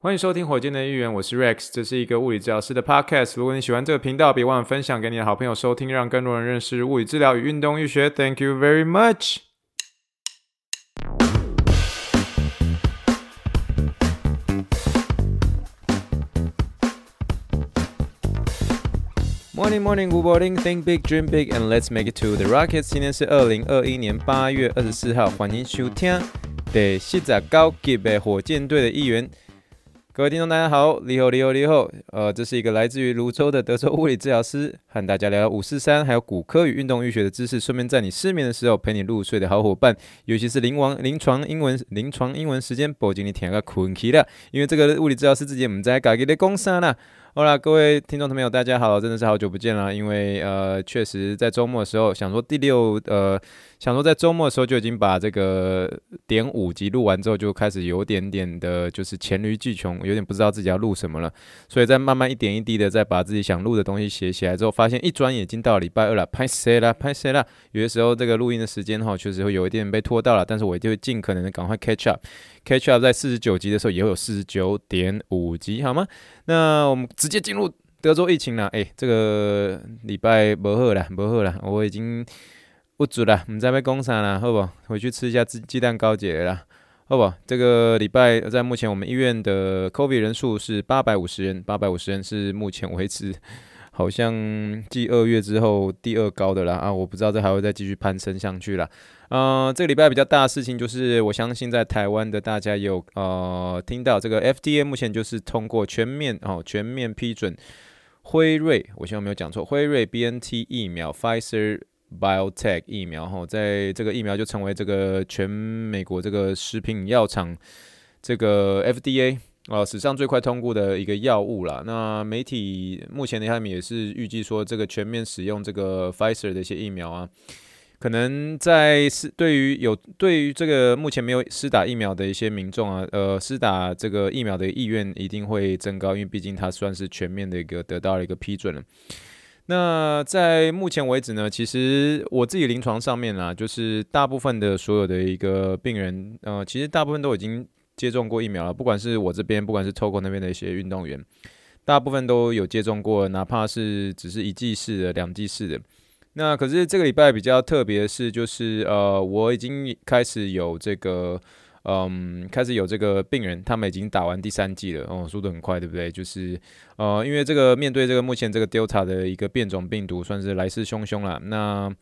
欢迎收听火箭的预言，我是 Rex，这是一个物理治疗师的 Podcast。如果你喜欢这个频道，别忘了分享给你的好朋友收听，让更多人认识物理治疗与运动医学。Thank you very much。Morning, morning, good morning. Think big, dream big, and let's make it to the Rockets。今天是二零二一年八月二十四号，欢迎收听第四十九集的火箭队的一员。各位听众，大家好，你好，你好，你好。呃，这是一个来自于泸州的德州物理治疗师，和大家聊聊五四三，还有骨科与运动医学的知识，顺便在你失眠的时候陪你入睡的好伙伴。尤其是临床临床英文临床英文时间，不仅你听个困起了，因为这个物理治疗师之前我们在家己咧讲啥啦。好啦，各位听众朋友，大家好，真的是好久不见了。因为呃，确实在周末的时候，想说第六呃，想说在周末的时候就已经把这个点五集录完之后，就开始有点点的，就是黔驴技穷，有点不知道自己要录什么了。所以在慢慢一点一滴的，再把自己想录的东西写起来之后，发现一转眼已经到礼拜二了，拍谁啦，拍谁啦。有的时候这个录音的时间哈，确实会有一点被拖到了，但是我一定会尽可能的赶快 catch up。Catch up 在四十九集的时候也会有四十九点五集，好吗？那我们直接进入德州疫情了。哎、这个礼拜不好了，不好了，我已经不足了，唔知要讲啥了，好不？回去吃一下鸡鸡蛋糕节了，好不？这个礼拜在目前我们医院的 COVID 人数是八百五十人，八百五十人是目前为止好像继二月之后第二高的啦啊！我不知道这还会再继续攀升上去了。呃，这个礼拜比较大的事情就是，我相信在台湾的大家有呃听到这个 FDA 目前就是通过全面哦全面批准辉瑞，我希望没有讲错，辉瑞 BNT 疫苗，Pfizer BioTech 疫苗哈、在这个疫苗就成为这个全美国这个食品药厂这个 FDA 啊、史上最快通过的一个药物啦。那媒体目前的他们也是预计说，这个全面使用这个 Pfizer 的一些疫苗啊。可能在是对于有对于这个目前没有施打疫苗的一些民众啊，呃，施打这个疫苗的意愿一定会增高，因为毕竟它算是全面的一个得到了一个批准了。那在目前为止呢，其实我自己临床上面啦，就是大部分的所有的一个病人，呃，其实大部分都已经接种过疫苗了，不管是我这边，不管是 Togo 那边的一些运动员，大部分都有接种过，哪怕是只是一剂式的、两剂式的。那可是这个礼拜比较特别的是，就是呃，我已经开始有这个，嗯，开始有这个病人，他们已经打完第三剂了，哦，速度很快，对不对？就是呃，因为这个面对这个目前这个 Delta 的一个变种病毒，算是来势汹汹了。那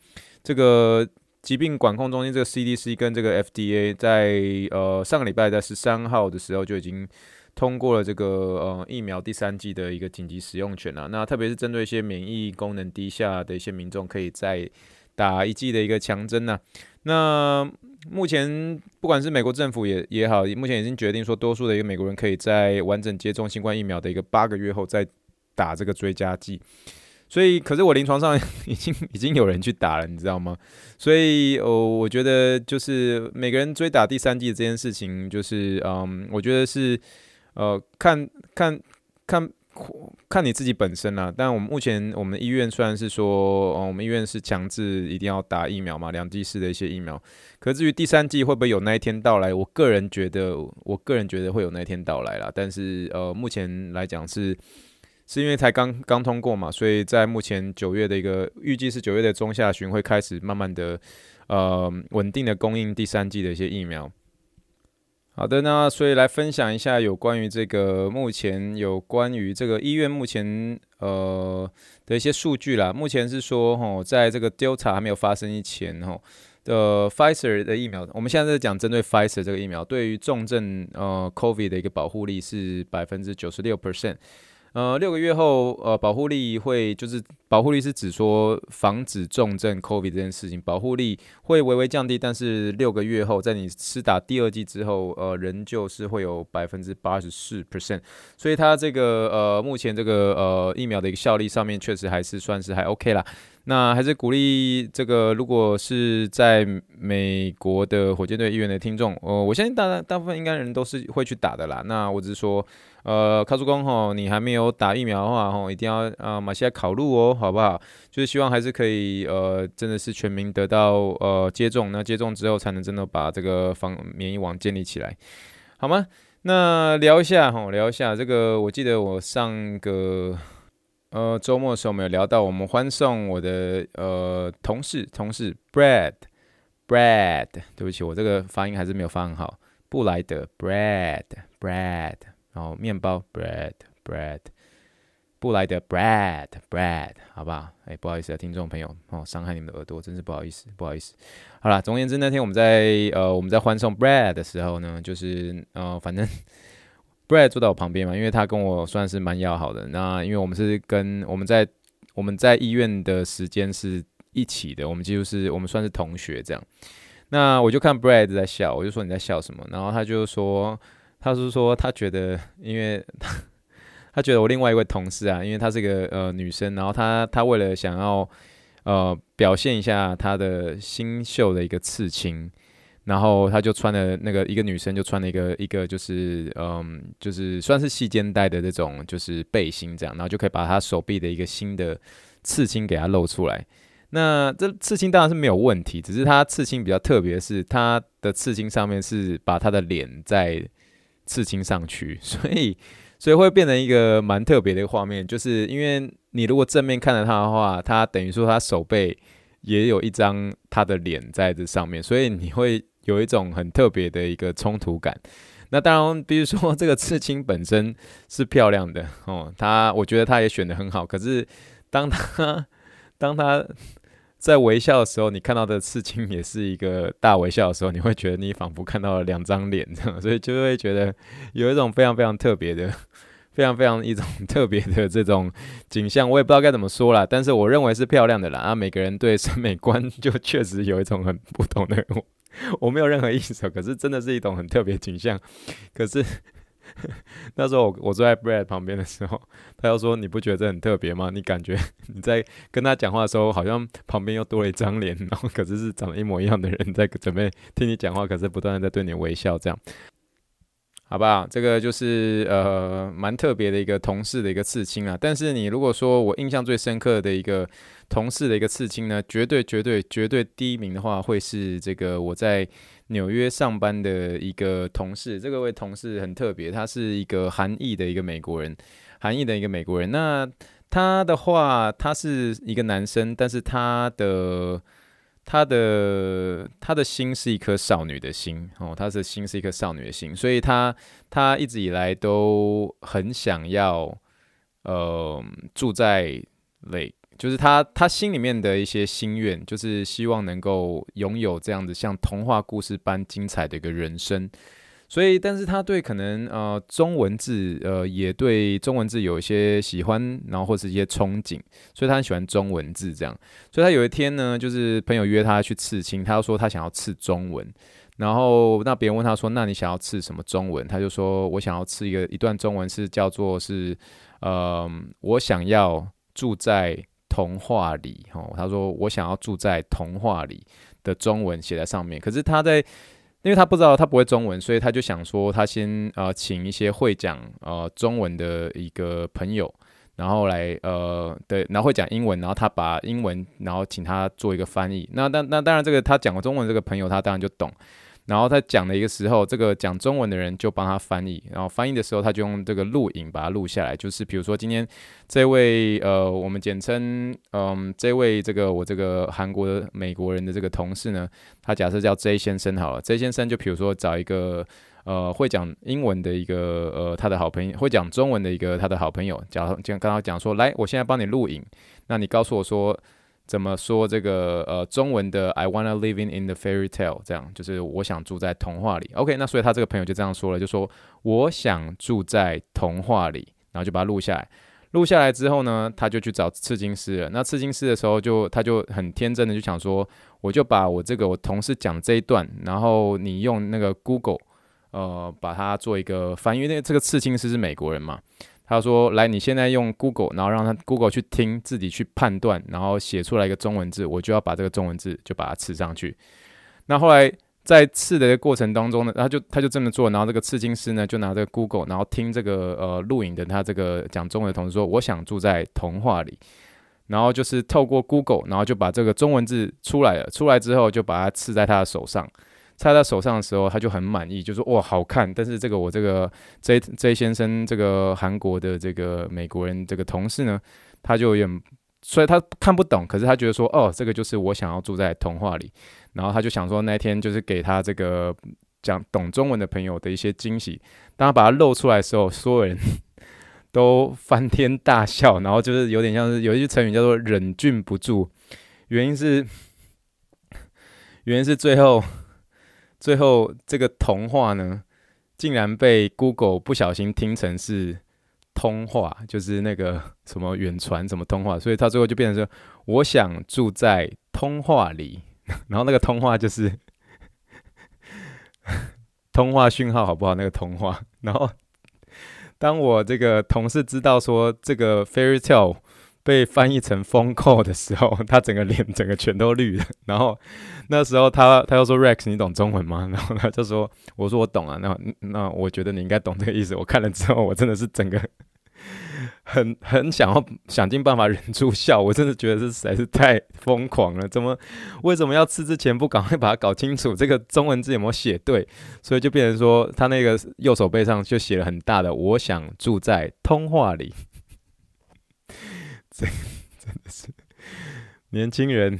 这个疾病管控中心这个 CDC 跟这个 FDA 在呃上个礼拜在十三号的时候就已经。通过了这个呃疫苗第三剂的一个紧急使用权了，那特别是针对一些免疫功能低下的一些民众，可以在打一剂的一个强针呢。那目前不管是美国政府也也好，目前已经决定说，多数的一个美国人可以在完整接种新冠疫苗的一个八个月后再打这个追加剂。所以，可是我临床上已经已经有人去打了，你知道吗？所以，哦，我觉得就是每个人追打第三剂这件事情，就是嗯，我觉得是。呃，看看看看你自己本身啦。但我们目前我们医院虽然是说，哦，我们医院是强制一定要打疫苗嘛，两剂式的一些疫苗。可至于第三剂会不会有那一天到来，我个人觉得，我个人觉得会有那一天到来啦。但是呃，目前来讲是是因为才刚刚通过嘛，所以在目前九月的一个预计是九月的中下旬会开始慢慢的呃稳定的供应第三剂的一些疫苗。好的，那所以来分享一下有关于这个目前有关于这个医院目前呃的一些数据啦。目前是说吼，在这个丢查还没有发生以前吼的 Pfizer 的疫苗，我们现在在讲针对 Pfizer 这个疫苗，对于重症呃 COVID 的一个保护力是百分之九十六 percent。呃，六个月后，呃，保护力会就是保护力是指说防止重症 COVID 这件事情，保护力会微微降低，但是六个月后，在你施打第二剂之后，呃，仍旧是会有百分之八十四 percent，所以它这个呃，目前这个呃疫苗的一个效力上面确实还是算是还 OK 啦。那还是鼓励这个，如果是在美国的火箭队医院的听众，呃，我相信大大部分应该人都是会去打的啦。那我只是说，呃，卡叔公吼，你还没有打疫苗的话吼，一定要啊马上考虑哦，好不好？就是希望还是可以呃，真的是全民得到呃接种，那接种之后才能真的把这个防免疫网建立起来，好吗？那聊一下哈，聊一下这个。我记得我上个呃周末的时候，我们有聊到我们欢送我的呃同事，同事，bread，bread，对不起，我这个发音还是没有发很好。布莱德，bread，bread，然后面包 Bread，Bread，布莱德，bread，bread，好不好？哎，不好意思啊，听众朋友，哦，伤害你们的耳朵，真是不好意思，不好意思。好了，总而言之，那天我们在呃我们在欢送 bread 的时候呢，就是呃反正 Brad 坐在我旁边嘛，因为他跟我算是蛮要好的。那因为我们是跟我们在我们在医院的时间是一起的，我们几乎是我们算是同学这样。那我就看 Brad 在笑，我就说你在笑什么？然后他就说，他是说他觉得，因为他他觉得我另外一位同事啊，因为她是个呃女生，然后她她为了想要呃表现一下她的新秀的一个刺青，然后他就穿了那个一个女生就穿了一个一个就是嗯就是算是细肩带的这种就是背心这样，然后就可以把她手臂的一个新的刺青给她露出来。那这刺青当然是没有问题，只是他刺青比较特别是，他的刺青上面是把他的脸在刺青上去，所以 所以会变成一个蛮特别的一个画面。就是因为你如果正面看着他的话，他等于说他手背也有一张他的脸在这上面，所以你会有一种很特别的一个冲突感。那当然，比如说这个刺青本身是漂亮的 哦，他我觉得他也选得很好，可是当他当他在微笑的时候，你看到的刺青也是一个大微笑的时候，你会觉得你仿佛看到了两张脸，这样，所以就会觉得有一种非常非常特别的、非常非常一种特别的这种景象。我也不知道该怎么说啦，但是我认为是漂亮的啦。啊，每个人对审美观就确实有一种很不同的，我没有任何意思，可是真的是一种很特别景象，可是。那时候我我坐在 Brad 旁边的时候，他又说：“你不觉得这很特别吗？你感觉 你在跟他讲话的时候，好像旁边又多了一张脸，然后可是是长得一模一样的人在准备听你讲话，可是不断的在对你微笑，这样，好不好？这个就是呃蛮特别的一个同事的一个刺青啊。但是你如果说我印象最深刻的一个同事的一个刺青呢，绝对绝对绝对第一名的话，会是这个我在。”纽约上班的一个同事，这个位同事很特别，他是一个韩裔的一个美国人，韩裔的一个美国人。那他的话，他是一个男生，但是他的他的他的心是一颗少女的心哦，他的心是一颗少女的心，所以他他一直以来都很想要，呃，住在 Lake。就是他，他心里面的一些心愿，就是希望能够拥有这样子像童话故事般精彩的一个人生。所以，但是他对可能呃中文字呃也对中文字有一些喜欢，然后或是一些憧憬，所以他很喜欢中文字这样。所以他有一天呢，就是朋友约他去刺青，他就说他想要刺中文。然后那别人问他说：“那你想要刺什么中文？”他就说：“我想要刺一个一段中文，是叫做是呃，我想要住在。”童话里，哦，他说我想要住在童话里的中文写在上面。可是他在，因为他不知道他不会中文，所以他就想说他先呃请一些会讲呃中文的一个朋友，然后来呃对，然后会讲英文，然后他把英文然后请他做一个翻译。那那那当然这个他讲过中文这个朋友他当然就懂。然后他讲的一个时候，这个讲中文的人就帮他翻译。然后翻译的时候，他就用这个录影把它录下来。就是比如说今天这位呃，我们简称嗯，这位这个我这个韩国的美国人的这个同事呢，他假设叫 J 先生好了。J 先生就比如说找一个呃会讲英文的一个呃他的好朋友，会讲中文的一个他的好朋友，假如就刚刚讲说，来，我现在帮你录影，那你告诉我说。怎么说这个呃中文的 I wanna living in the fairy tale 这样就是我想住在童话里。OK，那所以他这个朋友就这样说了，就说我想住在童话里，然后就把它录下来。录下来之后呢，他就去找刺青师了。那刺青师的时候就他就很天真的就想说，我就把我这个我同事讲这一段，然后你用那个 Google 呃把它做一个翻译，因为这个刺青师是美国人嘛。他说：“来，你现在用 Google，然后让他 Google 去听，自己去判断，然后写出来一个中文字，我就要把这个中文字就把它刺上去。那后来在刺的过程当中呢，他就他就这么做，然后这个刺青师呢就拿这个 Google，然后听这个呃录影的他这个讲中文的同事说，我想住在童话里，然后就是透过 Google，然后就把这个中文字出来了，出来之后就把它刺在他的手上。”插在手上的时候，他就很满意，就说哇好看。但是这个我这个 J J 先生这个韩国的这个美国人这个同事呢，他就有点，所以他看不懂，可是他觉得说哦，这个就是我想要住在童话里。然后他就想说那天就是给他这个讲懂中文的朋友的一些惊喜。当他把它露出来的时候，所有人 都翻天大笑，然后就是有点像是有一句成语叫做忍俊不住，原因是 原因是最后。最后，这个童话呢，竟然被 Google 不小心听成是通话，就是那个 什么远传什么通话，所以他最后就变成说：“我想住在通话里。”然后那个通话就是 通话讯号好不好？那个通话。然后当我这个同事知道说这个 Fairy Tale。被翻译成风扣的时候，他整个脸整个全都绿了。然后那时候他他又说：“Rex，你懂中文吗？” 然后他就说：“我说我懂啊。”那那我觉得你应该懂这个意思。我看了之后，我真的是整个很 很想要想尽办法忍住笑。我真的觉得这实在是太疯狂了。怎么为什么要吃之前不赶快把它搞清楚这个中文字有没有写对？所以就变成说他那个右手背上就写了很大的“我想住在通话里”。这 真的是年轻人，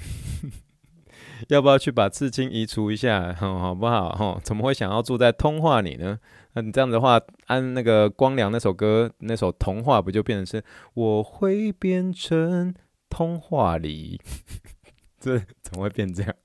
要不要去把刺青移除一下，好不好？哈，怎么会想要住在通话里呢？那你这样的话，按那个光良那首歌，那首童话不就变成是我会变成通话里？这怎么会变这样？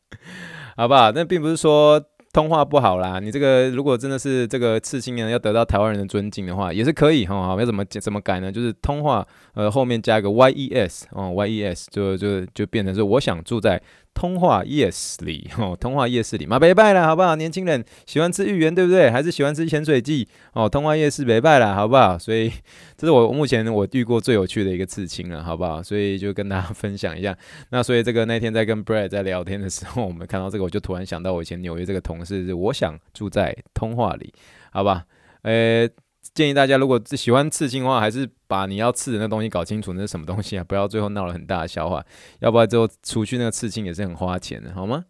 好不好？那并不是说。通话不好啦，你这个如果真的是这个刺青呢，要得到台湾人的尊敬的话，也是可以哈。要怎么怎么改呢？就是通话呃后面加一个 y e s 哦，y e s 就就就变成是我想住在。通话夜市里，哦，通话夜市里，嘛，别拜了，好不好？年轻人喜欢吃芋圆，对不对？还是喜欢吃潜水记？哦，通话夜市别拜了，好不好？所以 这是我目前我遇过最有趣的一个刺青了，好不好？所以就跟大家分享一下。那所以这个那天在跟 Brad 在聊天的时候，我们看到这个，我就突然想到我以前纽约这个同事，是我想住在通话里，好吧？诶。建议大家，如果喜欢刺青的话，还是把你要刺的那东西搞清楚，那是什么东西啊？不要最后闹了很大的笑话，要不然最后除去那个刺青也是很花钱的，好吗？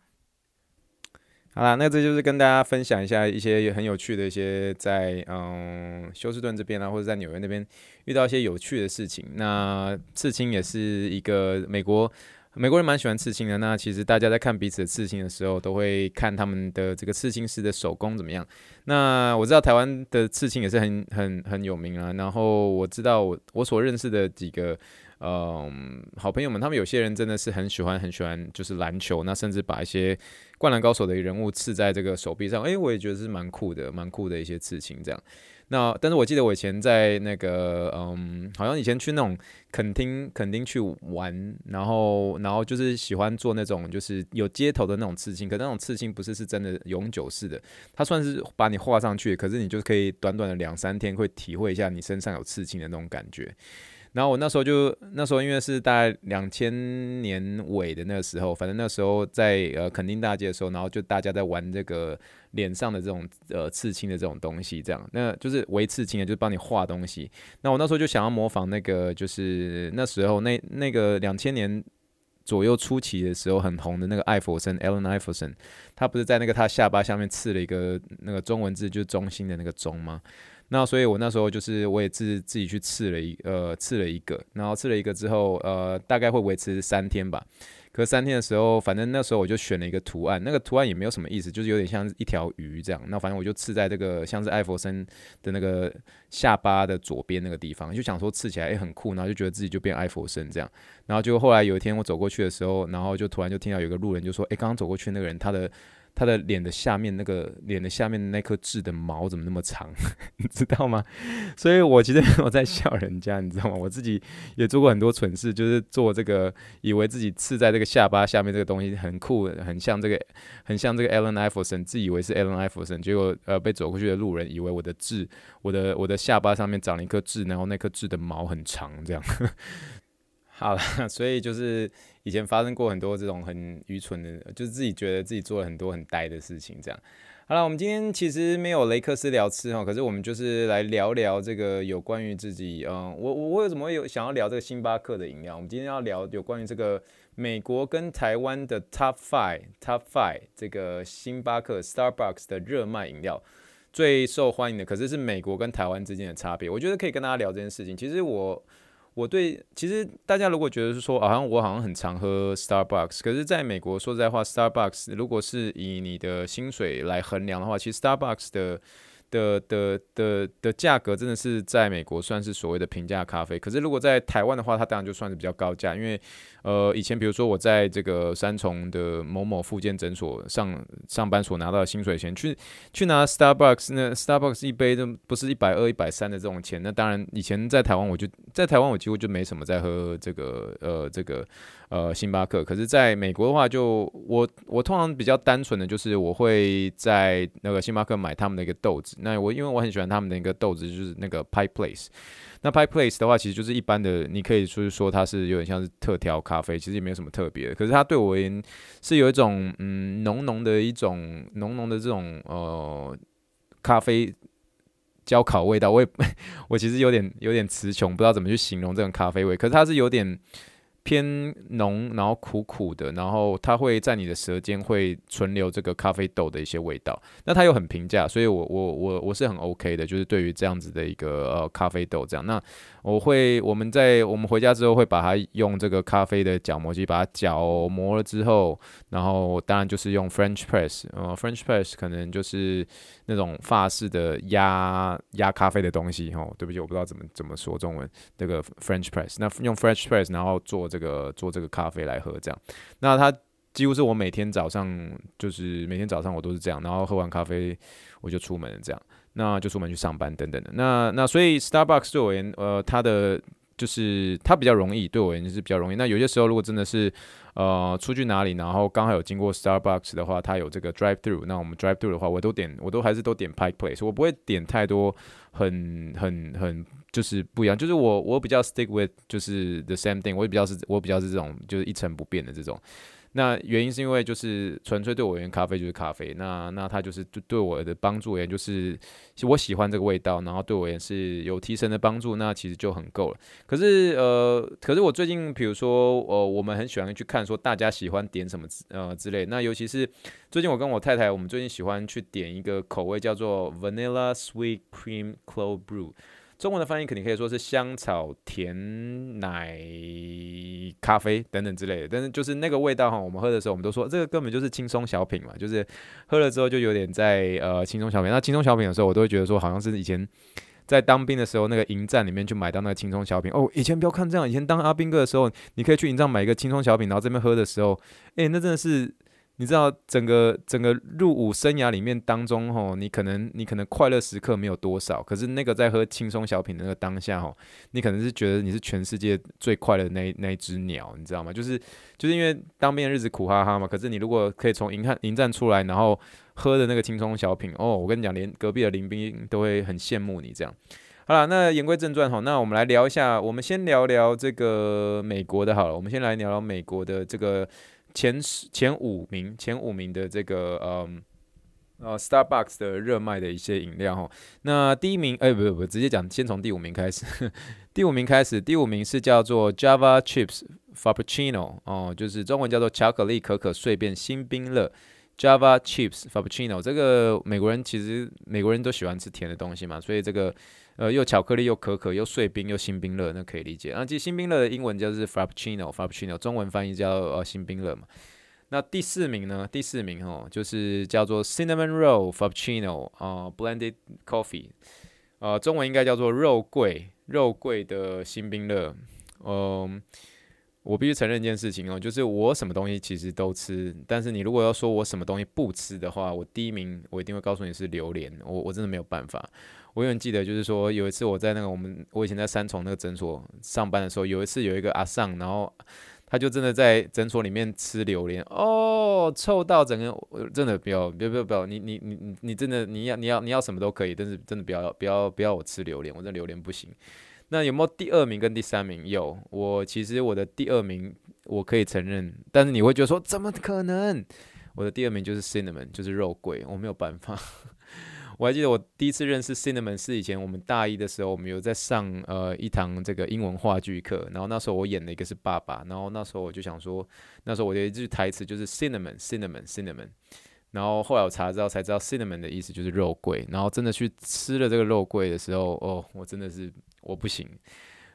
好啦，那这就是跟大家分享一下一些很有趣的一些在嗯休斯顿这边啊，或者在纽约那边遇到一些有趣的事情。那刺青也是一个美国。美国人蛮喜欢刺青的，那其实大家在看彼此的刺青的时候，都会看他们的这个刺青师的手工怎么样。那我知道台湾的刺青也是很很很有名啊。然后我知道我我所认识的几个嗯好朋友们，他们有些人真的是很喜欢很喜欢就是篮球，那甚至把一些灌篮高手的人物刺在这个手臂上，诶，我也觉得是蛮酷的，蛮酷的一些刺青这样。那但是我记得我以前在那个嗯，好像以前去那种垦丁垦丁去玩，然后然后就是喜欢做那种就是有街头的那种刺青，可那种刺青不是是真的永久式的，它算是把你画上去，可是你就可以短短的两三天会体会一下你身上有刺青的那种感觉。然后我那时候就那时候因为是大概两千年尾的那个时候，反正那时候在呃垦丁大街的时候，然后就大家在玩这个脸上的这种呃刺青的这种东西，这样那就是微刺青的，就是帮你画东西。那我那时候就想要模仿那个，就是那时候那那个两千年左右初期的时候很红的那个艾弗森 Allen Iverson，他不是在那个他下巴下面刺了一个那个中文字，就是中心的那个中吗？那所以，我那时候就是我也自自己去刺了一呃刺了一个，然后刺了一个之后，呃大概会维持三天吧。可三天的时候，反正那时候我就选了一个图案，那个图案也没有什么意思，就是有点像一条鱼这样。那反正我就刺在这个像是艾弗森的那个下巴的左边那个地方，就想说刺起来也很酷，然后就觉得自己就变艾弗森这样。然后就后来有一天我走过去的时候，然后就突然就听到有个路人就说：“诶，刚刚走过去那个人他的。”他的脸的下面那个脸的下面那颗痣的毛怎么那么长，你知道吗？所以我其实没有在笑人家，你知道吗？我自己也做过很多蠢事，就是做这个，以为自己刺在这个下巴下面这个东西很酷，很像这个，很像这个 Allen Iverson，自以为是 Allen Iverson，结果呃被走过去的路人以为我的痣，我的我的下巴上面长了一颗痣，然后那颗痣的毛很长，这样。好了，所以就是。以前发生过很多这种很愚蠢的，就是自己觉得自己做了很多很呆的事情，这样。好了，我们今天其实没有雷克斯聊吃哈，可是我们就是来聊聊这个有关于自己，嗯，我我为什么会有想要聊这个星巴克的饮料？我们今天要聊有关于这个美国跟台湾的 Top Five Top Five 这个星巴克 Starbucks 的热卖饮料最受欢迎的，可是是美国跟台湾之间的差别。我觉得可以跟大家聊这件事情。其实我。我对，其实大家如果觉得是说，好像我好像很常喝 Starbucks，可是在美国说实在话，Starbucks 如果是以你的薪水来衡量的话，其实 Starbucks 的。的的的的价格真的是在美国算是所谓的平价咖啡，可是如果在台湾的话，它当然就算是比较高价，因为呃以前比如说我在这个三重的某某复健诊所上上班所拿到的薪水钱，去去拿 Starbucks 那 Starbucks 一杯都不是一百二一百三的这种钱，那当然以前在台湾我就在台湾我几乎就没什么在喝这个呃这个。呃，星巴克。可是在美国的话就，我我通常比较单纯的就是我会在那个星巴克买他们的一个豆子。那我因为我很喜欢他们的一个豆子，就是那个 Pie Place。那 Pie Place 的话，其实就是一般的，你可以说是说它是有点像是特调咖啡，其实也没有什么特别的。可是它对我而言是有一种嗯浓浓的一种浓浓的这种呃咖啡焦烤味道。我也 我其实有点有点词穷，不知道怎么去形容这种咖啡味。可是它是有点。偏浓，然后苦苦的，然后它会在你的舌尖会存留这个咖啡豆的一些味道。那它又很平价，所以我我我我是很 OK 的，就是对于这样子的一个呃咖啡豆这样。那我会我们在我们回家之后会把它用这个咖啡的角磨机把它搅磨了之后，然后当然就是用 French press，呃 French press 可能就是那种法式的压压咖啡的东西哦。对不起，我不知道怎么怎么说中文，这个 French press，那用 French press 然后做。这个做这个咖啡来喝，这样，那它几乎是我每天早上，就是每天早上我都是这样，然后喝完咖啡我就出门这样，那就出门去上班等等的。那那所以 Starbucks 对我而言，呃，它的就是它比较容易，对我而言是比较容易。那有些时候如果真的是呃出去哪里，然后刚好有经过 Starbucks 的话，它有这个 Drive Through，那我们 Drive Through 的话，我都点，我都还是都点 Pike Place，我不会点太多很很很。就是不一样，就是我我比较 stick with 就是 the same thing，我也比较是，我比较是这种就是一成不变的这种。那原因是因为就是纯粹对我而言，咖啡就是咖啡。那那它就是对对我的帮助而言，就是我喜欢这个味道，然后对我也是有提神的帮助，那其实就很够了。可是呃，可是我最近比如说呃，我们很喜欢去看说大家喜欢点什么之呃之类。那尤其是最近我跟我太太，我们最近喜欢去点一个口味叫做 Vanilla Sweet Cream Cold Brew。中文的翻译肯定可以说是香草甜奶咖啡等等之类的，但是就是那个味道哈，我们喝的时候，我们都说这个根本就是轻松小品嘛，就是喝了之后就有点在呃轻松小品。那轻松小品的时候，我都会觉得说，好像是以前在当兵的时候，那个营站里面去买到那个轻松小品哦。以前不要看这样，以前当阿兵哥的时候，你可以去营站买一个轻松小品，然后这边喝的时候，诶，那真的是。你知道整个整个入伍生涯里面当中，吼，你可能你可能快乐时刻没有多少，可是那个在喝轻松小品的那个当下，吼，你可能是觉得你是全世界最快乐的那那一只鸟，你知道吗？就是就是因为当兵的日子苦哈哈嘛，可是你如果可以从营看营站出来，然后喝的那个轻松小品，哦，我跟你讲，连隔壁的林兵都会很羡慕你这样。好了，那言归正传，吼，那我们来聊一下，我们先聊聊这个美国的，好了，我们先来聊聊美国的这个。前十、前五名、前五名的这个嗯呃 Starbucks 的热卖的一些饮料哈。那第一名，哎、不不不，直接讲，先从第五名开始。第五名开始，第五名是叫做 Java Chips Frappuccino 哦，就是中文叫做巧克力可可碎片新冰乐 Java Chips Frappuccino。这个美国人其实美国人都喜欢吃甜的东西嘛，所以这个。呃，又巧克力又可可又碎冰又新冰乐，那可以理解。那其实新冰乐的英文就是 Frappuccino，Frappuccino 中文翻译叫呃新冰乐嘛。那第四名呢？第四名哦，就是叫做 Cinnamon Roll Frappuccino 啊、呃、，Blended Coffee，呃，中文应该叫做肉桂肉桂的新冰乐。嗯、我必须承认一件事情哦，就是我什么东西其实都吃，但是你如果要说我什么东西不吃的话，我第一名我一定会告诉你是榴莲，我我真的没有办法。我永远记得，就是说有一次我在那个我们我以前在三重那个诊所上班的时候，有一次有一个阿桑，然后他就真的在诊所里面吃榴莲，哦，臭到整个真的不要不要不要不要，你你你你你真的你要你要你要什么都可以，但是真的不要不要不要我吃榴莲，我这榴莲不行。那有没有第二名跟第三名？有，我其实我的第二名我可以承认，但是你会觉得说怎么可能？我的第二名就是 cinnamon，就是肉桂，我没有办法。我还记得我第一次认识 cinnamon 是以前我们大一的时候，我们有在上呃一堂这个英文话剧课，然后那时候我演的一个是爸爸，然后那时候我就想说，那时候我的一句台词就是 cinnamon cinnamon cinnamon，然后后来我查知道才知道 cinnamon 的意思就是肉桂，然后真的去吃了这个肉桂的时候，哦，我真的是我不行。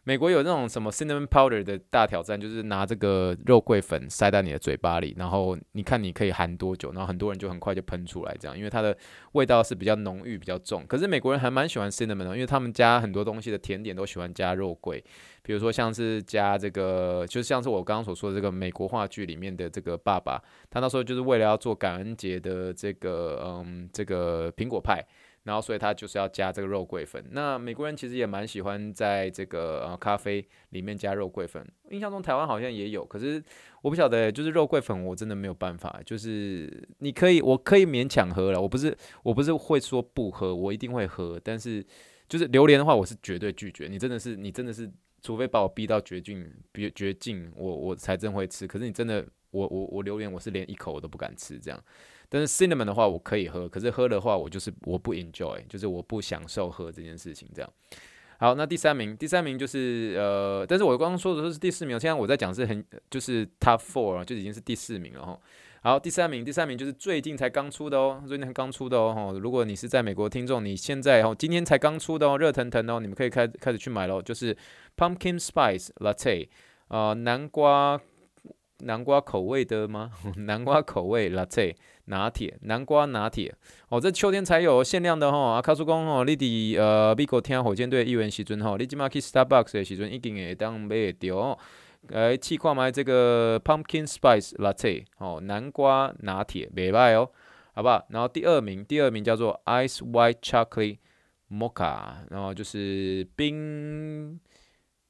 美国有那种什么 cinnamon powder 的大挑战，就是拿这个肉桂粉塞在你的嘴巴里，然后你看你可以含多久，然后很多人就很快就喷出来，这样，因为它的味道是比较浓郁、比较重。可是美国人还蛮喜欢 cinnamon 的，因为他们加很多东西的甜点都喜欢加肉桂，比如说像是加这个，就像是我刚刚所说的这个美国话剧里面的这个爸爸，他那时候就是为了要做感恩节的这个嗯这个苹果派。然后，所以他就是要加这个肉桂粉。那美国人其实也蛮喜欢在这个呃咖啡里面加肉桂粉。印象中台湾好像也有，可是我不晓得，就是肉桂粉我真的没有办法。就是你可以，我可以勉强喝了。我不是，我不是会说不喝，我一定会喝。但是就是榴莲的话，我是绝对拒绝。你真的是，你真的是，除非把我逼到绝境，绝绝境，我我才真会吃。可是你真的，我我我榴莲，我是连一口我都不敢吃这样。但是 cinnamon 的话，我可以喝，可是喝的话，我就是我不 enjoy，就是我不享受喝这件事情。这样，好，那第三名，第三名就是呃，但是我刚刚说的都是第四名，现在我在讲是很就是 top four 就已经是第四名了哈。好，第三名，第三名就是最近才刚出的哦，最近才刚出的哦。如果你是在美国听众，你现在哦，今天才刚出的哦，热腾腾哦，你们可以开开始去买喽，就是 pumpkin spice latte，呃，南瓜。南瓜口味的吗？南瓜口味 latte 拿铁，南瓜拿铁哦，这秋天才有限量的吼。啊，卡叔讲吼，你伫呃美国听火箭队议员时阵吼，你即马去 Starbucks 的时阵已经会当买得到哦。来试看卖这个 pumpkin spice latte 哦，南瓜拿铁袂歹哦，好不好？然后第二名，第二名叫做 ice white chocolate mocha，然后就是冰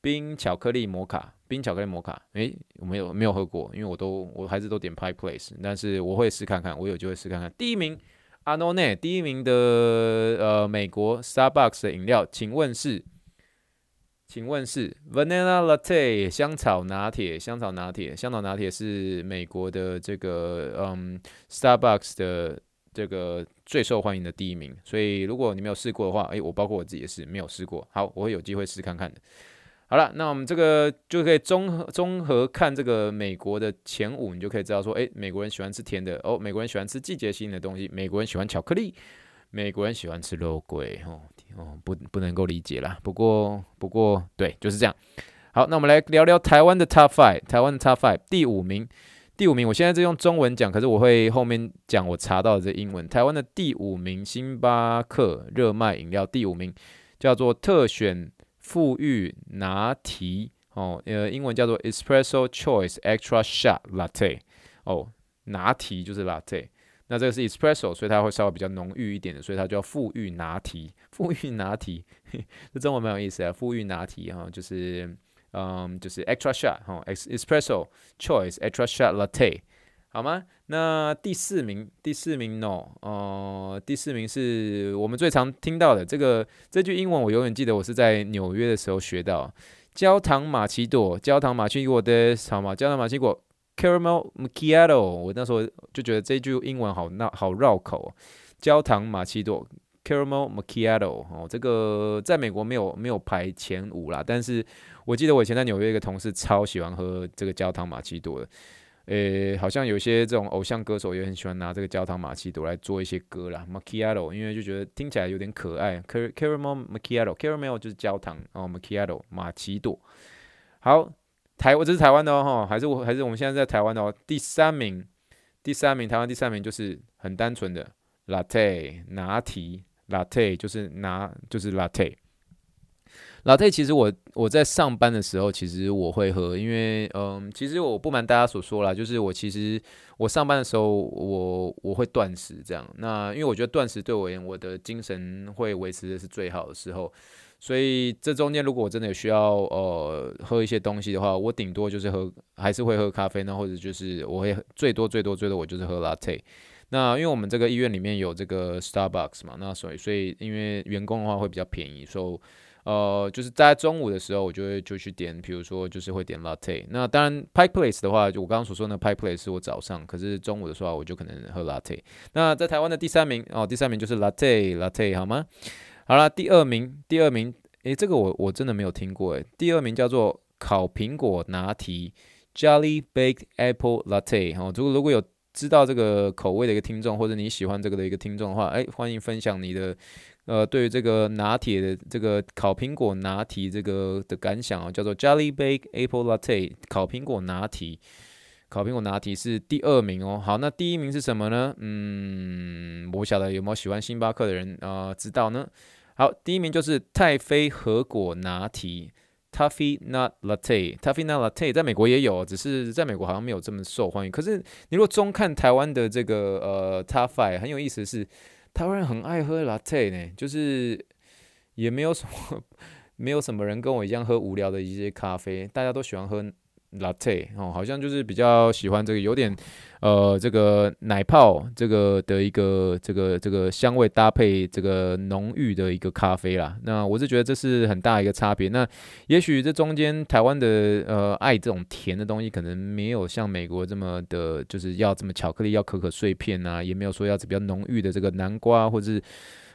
冰巧克力摩卡。冰巧克力摩卡，诶、我没有没有喝过，因为我都我还是都点 Pie Place，但是我会试看看，我有机会试看看。第一名阿诺内，第一名的呃美国 Starbucks 的饮料，请问是？请问是 Vanilla Latte 香草拿铁？香草拿铁，香草拿铁是美国的这个嗯 Starbucks 的这个最受欢迎的第一名，所以如果你没有试过的话，诶、我包括我自己也是没有试过，好，我会有机会试看看的。好了，那我们这个就可以综合综合看这个美国的前五，你就可以知道说，诶，美国人喜欢吃甜的哦，美国人喜欢吃季节性的东西，美国人喜欢巧克力，美国人喜欢吃肉桂，哦哦，不不能够理解啦。不过不过，对，就是这样。好，那我们来聊聊台湾的 Top Five，台湾的 Top Five 第五名，第五名，我现在在用中文讲，可是我会后面讲我查到的这英文。台湾的第五名，星巴克热卖饮料第五名叫做特选。馥郁拿提哦，呃，英文叫做 Espresso Choice Extra Shot Latte 哦，拿提就是 Latte，那这个是 Espresso，所以它会稍微比较浓郁一点的，所以它叫馥郁拿提。馥郁拿提，这中文蛮有意思啊，馥郁拿提哈，就是嗯，就是 Extra Shot 哈，Espresso Choice Extra Shot Latte。好吗？那第四名，第四名呢？呃，第四名是我们最常听到的这个这句英文，我永远记得，我是在纽约的时候学到。焦糖玛奇朵，焦糖玛奇朵的好吗？焦糖玛奇朵，caramel macchiato。我那时候就觉得这句英文好绕好绕口。焦糖玛奇朵，caramel macchiato。哦，这个在美国没有没有排前五啦，但是我记得我以前在纽约一个同事超喜欢喝这个焦糖玛奇朵的。诶、好像有些这种偶像歌手也很喜欢拿这个焦糖玛奇朵来做一些歌啦，macchiato，因为就觉得听起来有点可爱，caramel macchiato，caramel 就是焦糖，哦，macchiato 玛奇朵。好，台我这是台湾的哦，还是我还是我们现在在台湾的哦。第三名，第三名，台湾第三名就是很单纯的 latte 拿提，latte 就是拿就是 latte。老泰，其实我我在上班的时候，其实我会喝，因为嗯，其实我不瞒大家所说啦，就是我其实我上班的时候，我我会断食这样。那因为我觉得断食对我而言，我的精神会维持的是最好的时候，所以这中间如果我真的有需要呃喝一些东西的话，我顶多就是喝，还是会喝咖啡呢，或者就是我会最多最多最多我就是喝 latte。那因为我们这个医院里面有这个 Starbucks 嘛，那所以所以因为员工的话会比较便宜，所以。呃，就是在中午的时候，我就会就去点，比如说就是会点 latte。那当然 Pike Place 的话，就我刚刚所说的 Pike Place 是我早上，可是中午的时候我就可能喝 latte。那在台湾的第三名哦，第三名就是 latte latte 好吗？好啦，第二名，第二名，诶，这个我我真的没有听过诶，第二名叫做烤苹果拿铁 （Jelly Baked Apple Latte 哦，如果如果有知道这个口味的一个听众，或者你喜欢这个的一个听众的话，诶，欢迎分享你的。呃，对于这个拿铁的这个烤苹果拿铁这个的感想啊，叫做 Jelly b a k e Apple Latte 烤苹果拿铁，烤苹果拿铁是第二名哦。好，那第一名是什么呢？嗯，我不晓得有没有喜欢星巴克的人啊、呃、知道呢？好，第一名就是太妃核果拿铁，Taffy Nut Latte，Taffy Nut Latte 在美国也有，只是在美国好像没有这么受欢迎。可是你如果中看台湾的这个呃 Top Five，很有意思的是。台湾人很爱喝 latte 呢，就是也没有什么，没有什么人跟我一样喝无聊的一些咖啡，大家都喜欢喝 latte 哦，好像就是比较喜欢这个有点呃这个奶泡这个的一个这个这个香味搭配这个浓郁的一个咖啡啦。那我是觉得这是很大一个差别。那也许这中间台湾的呃爱这种甜的东西，可能没有像美国这么的，就是要这么巧克力要可可碎片啊，也没有说要比较浓郁的这个南瓜或者是。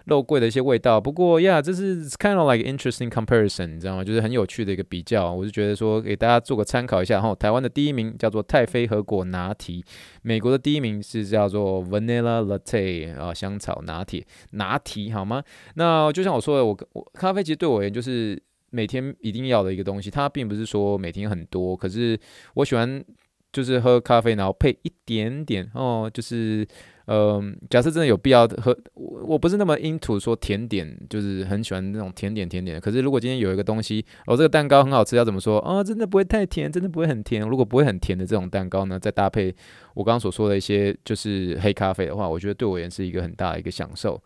肉桂的一些味道，不过呀，这是 kind of like interesting comparison，你知道吗？就是很有趣的一个比较。我就觉得说，给大家做个参考一下哈。台湾的第一名叫做太妃和果拿铁，美国的第一名是叫做 Vanilla Latte 啊，香草拿铁拿铁，好吗？那就像我说的，我我咖啡其实对我而言就是每天一定要的一个东西，它并不是说每天很多，可是我喜欢就是喝咖啡，然后配一点点哦，就是。嗯，假设真的有必要喝，我我不是那么 into 说甜点，就是很喜欢那种甜点甜点。可是如果今天有一个东西，哦，这个蛋糕很好吃，要怎么说？哦，真的不会太甜，真的不会很甜。如果不会很甜的这种蛋糕呢，再搭配我刚刚所说的一些就是黑咖啡的话，我觉得对我也是一个很大的一个享受。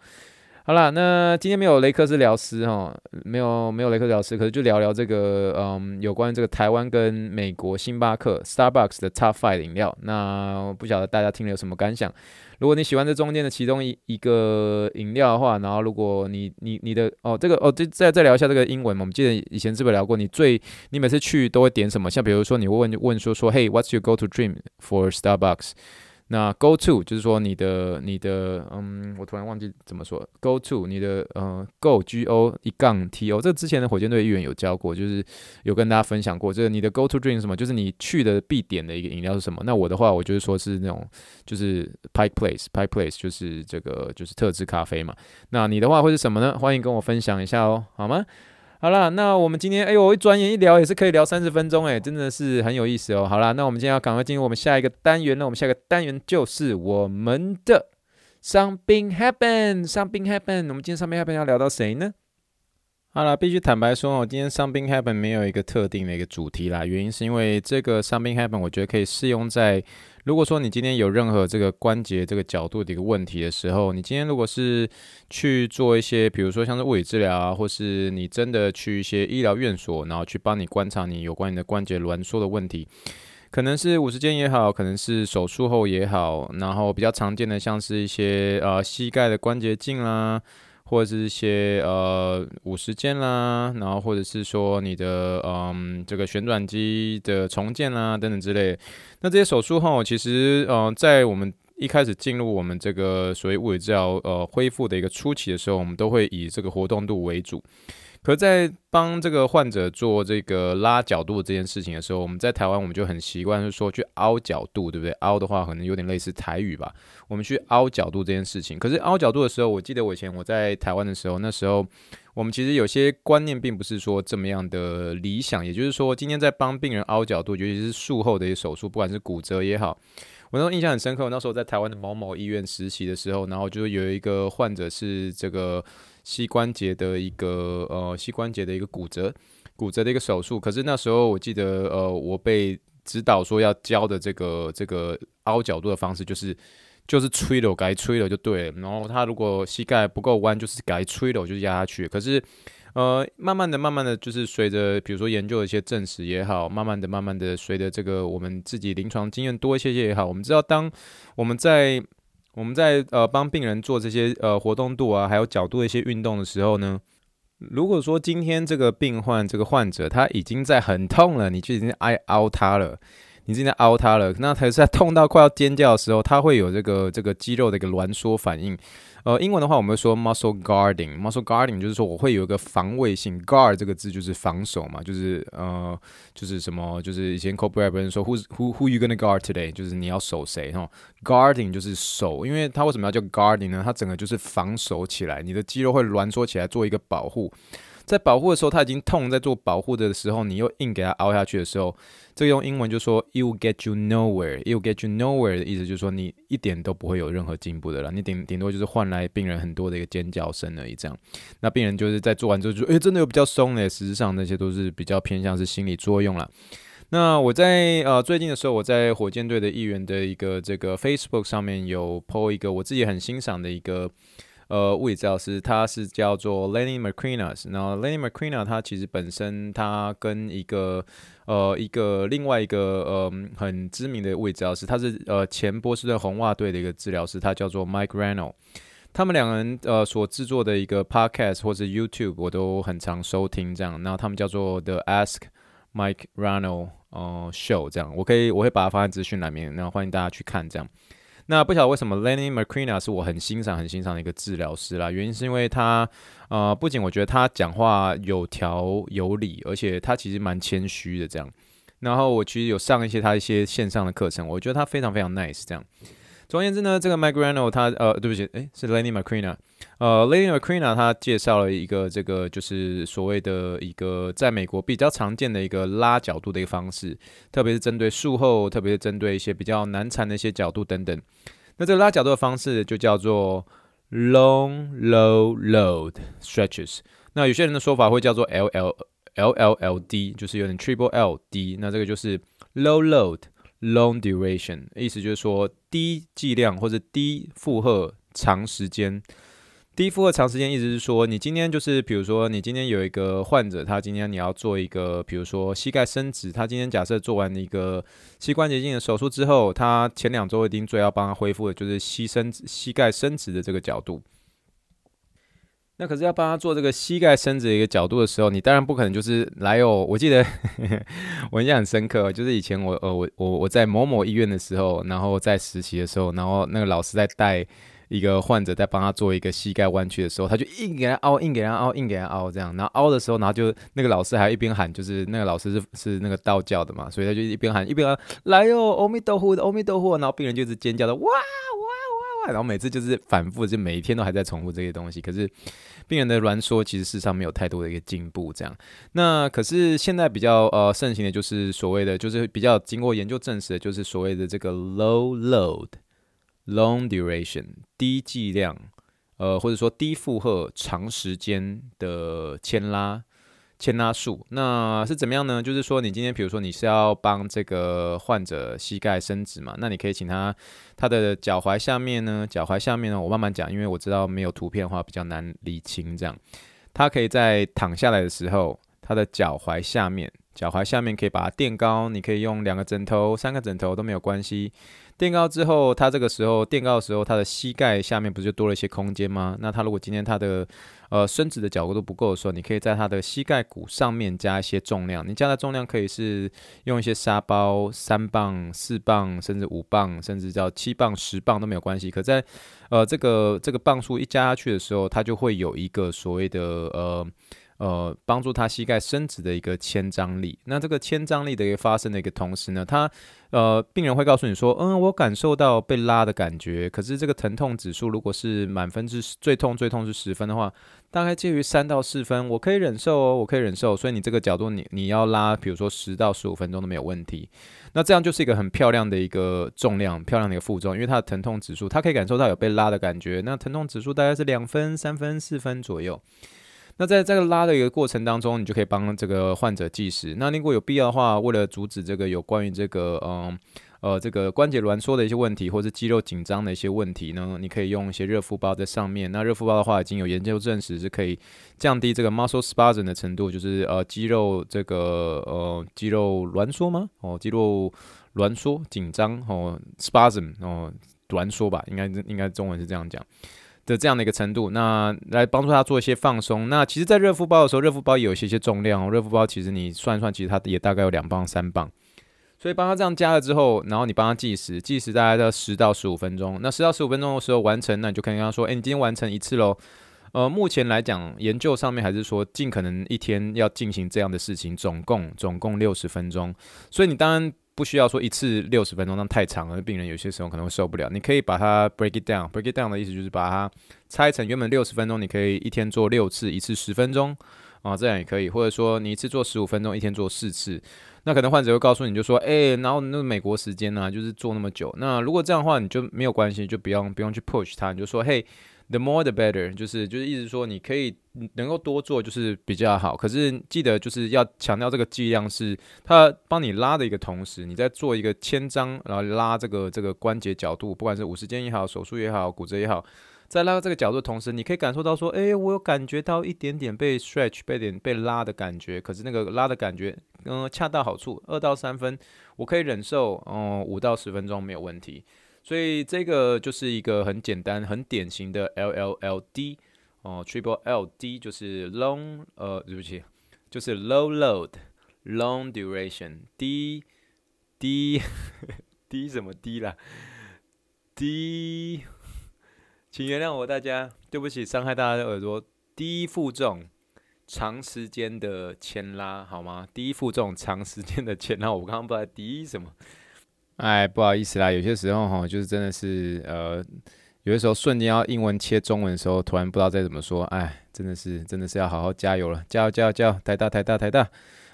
好啦，那今天没有雷克斯聊斯哈，没有没有雷克斯聊斯，可是就聊聊这个嗯，有关这个台湾跟美国星巴克 Starbucks 的 Top Five 饮料。那不晓得大家听了有什么感想？如果你喜欢这中间的其中一一个饮料的话，然后如果你你你的哦这个哦，再再再聊一下这个英文嘛，我们记得以前是不是聊过？你最你每次去都会点什么？像比如说你会问问说说，Hey, what's your go-to dream for Starbucks？那 go to 就是说你的你的嗯，我突然忘记怎么说 go to 你的呃 go G O 一杠 T O 这之前的火箭队议员有教过，就是有跟大家分享过，这个你的 go to drink 是什么？就是你去的必点的一个饮料是什么？那我的话，我就是说是那种就是 Pike Place Pike Place 就是这个就是特制咖啡嘛。那你的话会是什么呢？欢迎跟我分享一下哦，好吗？好啦，那我们今天，哎呦，我一转眼一聊也是可以聊三十分钟，哎，真的是很有意思哦。好啦，那我们今天要赶快进入我们下一个单元，那我们下一个单元就是我们的 Something Happen，Something Happen。我们今天 Something Happen 要聊到谁呢？好了，必须坦白说，我今天上冰 happen 没有一个特定的一个主题啦，原因是因为这个上冰 happen 我觉得可以适用在。如果说你今天有任何这个关节这个角度的一个问题的时候，你今天如果是去做一些，比如说像是物理治疗啊，或是你真的去一些医疗院所，然后去帮你观察你有关你的关节挛缩的问题，可能是五十肩也好，可能是手术后也好，然后比较常见的像是一些呃膝盖的关节镜啦。或者是一些呃五十肩啦，然后或者是说你的嗯这个旋转机的重建啦等等之类，那这些手术后其实呃在我们一开始进入我们这个所谓物理治疗呃恢复的一个初期的时候，我们都会以这个活动度为主。可在帮这个患者做这个拉角度这件事情的时候，我们在台湾我们就很习惯是说去凹角度，对不对？凹的话可能有点类似台语吧。我们去凹角度这件事情，可是凹角度的时候，我记得我以前我在台湾的时候，那时候我们其实有些观念并不是说这么样的理想。也就是说，今天在帮病人凹角度，尤其是术后的一些手术，不管是骨折也好，我那时候印象很深刻。我那时候在台湾的某某医院实习的时候，然后就有一个患者是这个。膝关节的一个呃，膝关节的一个骨折，骨折的一个手术。可是那时候我记得，呃，我被指导说要教的这个这个凹角度的方式，就是就是吹了，该吹了就对。然后他如果膝盖不够弯，就是该吹了，我就压下去。可是呃，慢慢的、慢慢的就是随着比如说研究一些证实也好，慢慢的、慢慢的随着这个我们自己临床经验多一些些也好，我们知道当我们在我们在呃帮病人做这些呃活动度啊，还有角度的一些运动的时候呢，如果说今天这个病患这个患者他已经在很痛了，你就已经挨凹他了。你正在凹他了，那他是在痛到快要尖叫的时候，他会有这个这个肌肉的一个挛缩反应。呃，英文的话我们会说 muscle guarding，muscle guarding 就是说我会有一个防卫性，guard 这个字就是防守嘛，就是呃就是什么，就是以前 Kobe Bryant 说 who who who you gonna guard today，就是你要守谁哈，guarding 就是守，因为它为什么要叫 guarding 呢？它整个就是防守起来，你的肌肉会挛缩起来做一个保护。在保护的时候，他已经痛，在做保护的时候，你又硬给他凹下去的时候，这个用英文就说 “it will get you nowhere”。“it will get you nowhere” 的意思就是说你一点都不会有任何进步的了，你顶顶多就是换来病人很多的一个尖叫声而已。这样，那病人就是在做完之后就，诶、真的有比较松嘞。实际上那些都是比较偏向是心理作用了。那我在呃最近的时候，我在火箭队的议员的一个这个 Facebook 上面有 po 一个我自己很欣赏的一个。呃，物理治疗师，他是叫做 Lenny McQueenas，然后 Lenny McQueenas 他其实本身他跟一个呃一个另外一个呃很知名的物理治疗师，他是呃前波士顿红袜队的一个治疗师，他叫做 Mike Rano。他们两个人呃所制作的一个 Podcast 或者 YouTube 我都很常收听，这样，然后他们叫做 The Ask Mike Rano 呃 Show，这样，我可以我会把它放在资讯栏面，然后欢迎大家去看这样。那不晓得为什么 Lenny mcqueena 是我很欣赏、很欣赏的一个治疗师啦。原因是因为他，呃，不仅我觉得他讲话有条有理，而且他其实蛮谦虚的这样。然后我其实有上一些他一些线上的课程，我觉得他非常非常 nice 这样。总而言之呢，这个 Mike Reano 他呃，对不起，诶，是 Lenny Macrina，呃，Lenny Macrina 他介绍了一个这个就是所谓的一个在美国比较常见的一个拉角度的一个方式，特别是针对术后，特别是针对一些比较难缠的一些角度等等。那这个拉角度的方式就叫做 Long Low Load Stretches。那有些人的说法会叫做 L L L L L D，就是有点 Triple L D。那这个就是 Low Load。Long duration 意思就是说低剂量或者低负荷长时间，低负荷长时间意思是说你今天就是比如说你今天有一个患者，他今天你要做一个比如说膝盖伸直，他今天假设做完一个膝关节镜的手术之后，他前两周一定最要帮他恢复的就是膝伸膝盖伸直的这个角度。那可是要帮他做这个膝盖伸直一个角度的时候，你当然不可能就是来哦。我记得 我印象很深刻，就是以前我呃我我我在某某医院的时候，然后在实习的时候，然后那个老师在带一个患者在帮他做一个膝盖弯曲的时候，他就硬给他凹，硬给他凹，硬给他凹这样。然后凹的时候，然后就那个老师还一边喊，就是那个老师是是那个道教的嘛，所以他就一边喊一边来哦，阿弥陀佛，阿弥陀佛，然后病人就一直尖叫的哇哇。然后每次就是反复，就每一天都还在重复这些东西。可是病人的挛缩其实事实上没有太多的一个进步。这样，那可是现在比较呃盛行的就是所谓的，就是比较经过研究证实的，就是所谓的这个 low load long duration 低剂量，呃或者说低负荷长时间的牵拉。牵拉术，那是怎么样呢？就是说，你今天比如说你是要帮这个患者膝盖伸直嘛，那你可以请他他的脚踝下面呢，脚踝下面呢，我慢慢讲，因为我知道没有图片的话比较难理清。这样，他可以在躺下来的时候，他的脚踝下面，脚踝下面可以把它垫高，你可以用两个枕头、三个枕头都没有关系。垫高之后，他这个时候垫高的时候，他的膝盖下面不是就多了一些空间吗？那他如果今天他的呃伸直的角度不够的时候，你可以在他的膝盖骨上面加一些重量。你加的重量可以是用一些沙包，三磅、四磅，甚至五磅，甚至叫七磅、十磅都没有关系。可在呃这个这个磅数一加下去的时候，它就会有一个所谓的呃。呃，帮助他膝盖伸直的一个牵张力。那这个牵张力的一个发生的一个同时呢，他呃，病人会告诉你说，嗯，我感受到被拉的感觉。可是这个疼痛指数如果是满分是最痛最痛是十分的话，大概介于三到四分，我可以忍受哦，我可以忍受。所以你这个角度你你要拉，比如说十到十五分钟都没有问题。那这样就是一个很漂亮的一个重量，漂亮的一个负重，因为它的疼痛指数，它可以感受到有被拉的感觉。那疼痛指数大概是两分、三分、四分左右。那在这个拉的一个过程当中，你就可以帮这个患者计时。那如果有必要的话，为了阻止这个有关于这个嗯呃这个关节挛缩的一些问题，或是肌肉紧张的一些问题呢，你可以用一些热敷包在上面。那热敷包的话，已经有研究证实是可以降低这个 muscle spasm 的程度，就是呃肌肉这个呃肌肉挛缩吗？哦，肌肉挛缩紧张哦，spasm 哦挛缩吧，应该应该中文是这样讲。的这样的一个程度，那来帮助他做一些放松。那其实，在热敷包的时候，热敷包也有一些些重量哦。热敷包其实你算一算，其实它也大概有两磅、三磅。所以帮他这样加了之后，然后你帮他计时，计时大概在十到十五分钟。那十到十五分钟的时候完成，那你就可以跟他说：“诶，你今天完成一次喽。”呃，目前来讲，研究上面还是说尽可能一天要进行这样的事情，总共总共六十分钟。所以你当然。不需要说一次六十分钟，那太长了，病人有些时候可能会受不了。你可以把它 break it down，break it down 的意思就是把它拆成原本六十分钟，你可以一天做六次，一次十分钟啊，这样也可以。或者说你一次做十五分钟，一天做四次。那可能患者会告诉你就说，诶，然后那个美国时间呢、就是做那么久。那如果这样的话，你就没有关系，就不用不用去 push 它，你就说，嘿。The more the better，就是就是意思说你可以能够多做就是比较好，可是记得就是要强调这个剂量是它帮你拉的一个同时，你在做一个牵张，然后拉这个这个关节角度，不管是五十肩也好，手术也好，骨折也好，在拉到这个角度的同时，你可以感受到说，诶，我有感觉到一点点被 stretch 被点被拉的感觉，可是那个拉的感觉，嗯，恰到好处，二到三分我可以忍受，嗯，五到十分钟没有问题。所以这个就是一个很简单、很典型的 LLLD 哦，Triple LD 就是 long 呃，对不起，就是 low load long duration D D D 什么 D 啦？D，请原谅我，大家，对不起，伤害大家的耳朵。低负重长时间的牵拉，好吗？低负重长时间的牵拉，我刚刚不知道 D 什么。哎，不好意思啦，有些时候哈，就是真的是呃，有的时候瞬间要英文切中文的时候，突然不知道再怎么说，哎，真的是真的是要好好加油了，加油加油加油，台大台大台大，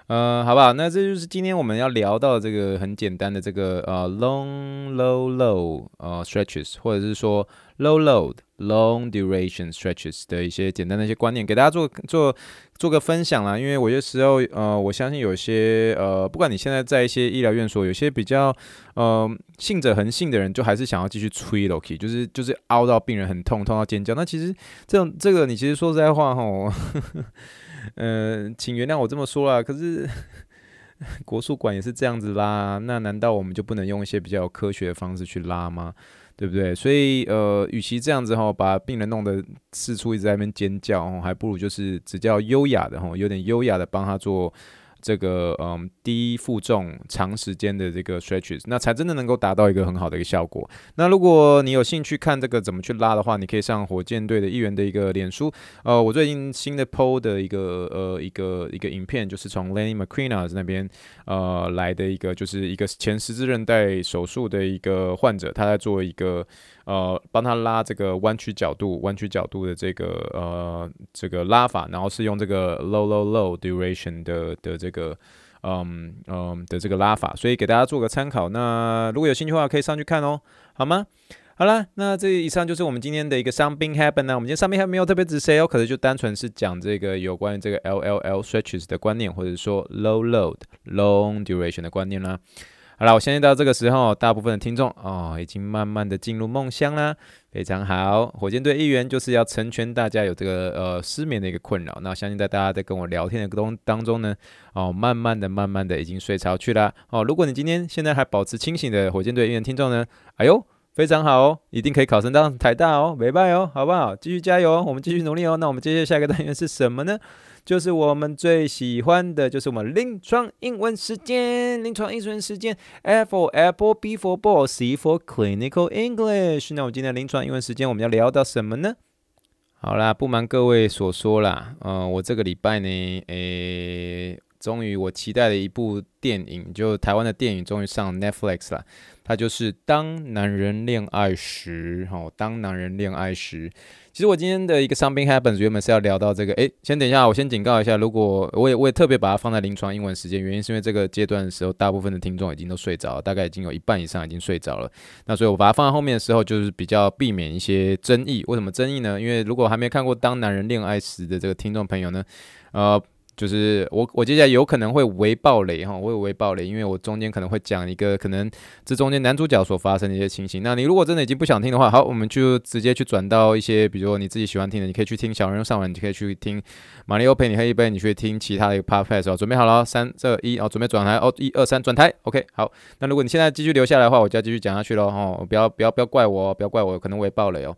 呃，好不好？那这就是今天我们要聊到这个很简单的这个呃 long low low 呃 stretches，或者是说 low load。Long duration stretches 的一些简单的一些观念，给大家做做做个分享啦。因为有些时候，呃，我相信有些呃，不管你现在在一些医疗院所，有些比较呃信者恒信的人，就还是想要继续吹 l o k y 就是就是凹到病人很痛，痛到尖叫。那其实这种这个，你其实说实在话哈，嗯、呃，请原谅我这么说啦。可是国术馆也是这样子拉，那难道我们就不能用一些比较科学的方式去拉吗？对不对？所以呃，与其这样子吼，把病人弄得四处一直在那边尖叫，还不如就是只叫优雅的吼，有点优雅的帮他做。这个嗯低负重长时间的这个 stretches，那才真的能够达到一个很好的一个效果。那如果你有兴趣看这个怎么去拉的话，你可以上火箭队的议员的一个脸书。呃，我最近新的 PO 的一个呃一个一个影片，就是从 Lenny McQueen 那边呃来的一个，就是一个前十字韧带手术的一个患者，他在做一个。呃，帮他拉这个弯曲角度，弯曲角度的这个呃这个拉法，然后是用这个 low low low duration 的的这个嗯嗯的这个拉法，所以给大家做个参考。那如果有兴趣的话，可以上去看哦，好吗？好了，那这以上就是我们今天的一个 Something Happen 呢。我们今天上面还没有特别指谁哦，可能就单纯是讲这个有关于这个 LLL stretches 的观念，或者说 low load long duration 的观念啦。好了，我相信到这个时候，大部分的听众哦，已经慢慢的进入梦乡啦。非常好，火箭队一员就是要成全大家有这个呃失眠的一个困扰。那相信在大家在跟我聊天的当当中呢，哦，慢慢的、慢慢的已经睡着去了。哦，如果你今天现在还保持清醒的火箭队一员听众呢，哎呦，非常好哦，一定可以考上当台大哦，没败哦，好不好？继续加油哦，我们继续努力哦。那我们接下来下一个单元是什么呢？就是我们最喜欢的，就是我们临床英文时间。临床英文时间，A for Apple，B for Ball，C for Clinical English。那我们今天临床英文时间，我们要聊到什么呢？好啦，不瞒各位所说啦，呃，我这个礼拜呢，诶，终于我期待的一部电影，就台湾的电影，终于上 Netflix 了。它就是《当男人恋爱时》。好，《当男人恋爱时》。其实我今天的一个 Something Happens 原本是要聊到这个，诶，先等一下，我先警告一下，如果我也我也特别把它放在临床英文时间，原因是因为这个阶段的时候，大部分的听众已经都睡着了，大概已经有一半以上已经睡着了，那所以我把它放在后面的时候，就是比较避免一些争议。为什么争议呢？因为如果还没看过《当男人恋爱时》的这个听众朋友呢，呃。就是我，我接下来有可能会微爆雷哈，我会微爆雷，因为我中间可能会讲一个可能这中间男主角所发生的一些情形。那你如果真的已经不想听的话，好，我们就直接去转到一些，比如说你自己喜欢听的，你可以去听小人上完，你可以去听马里欧陪你喝一杯，你去听其他的一个 podcast 哦。准备好了，三、二、一，哦，准备转台哦，一二三，转台，OK，好。那如果你现在继续留下来的话，我就要继续讲下去喽，哦，不要不要不要怪我，不要怪我，可能微爆雷哦。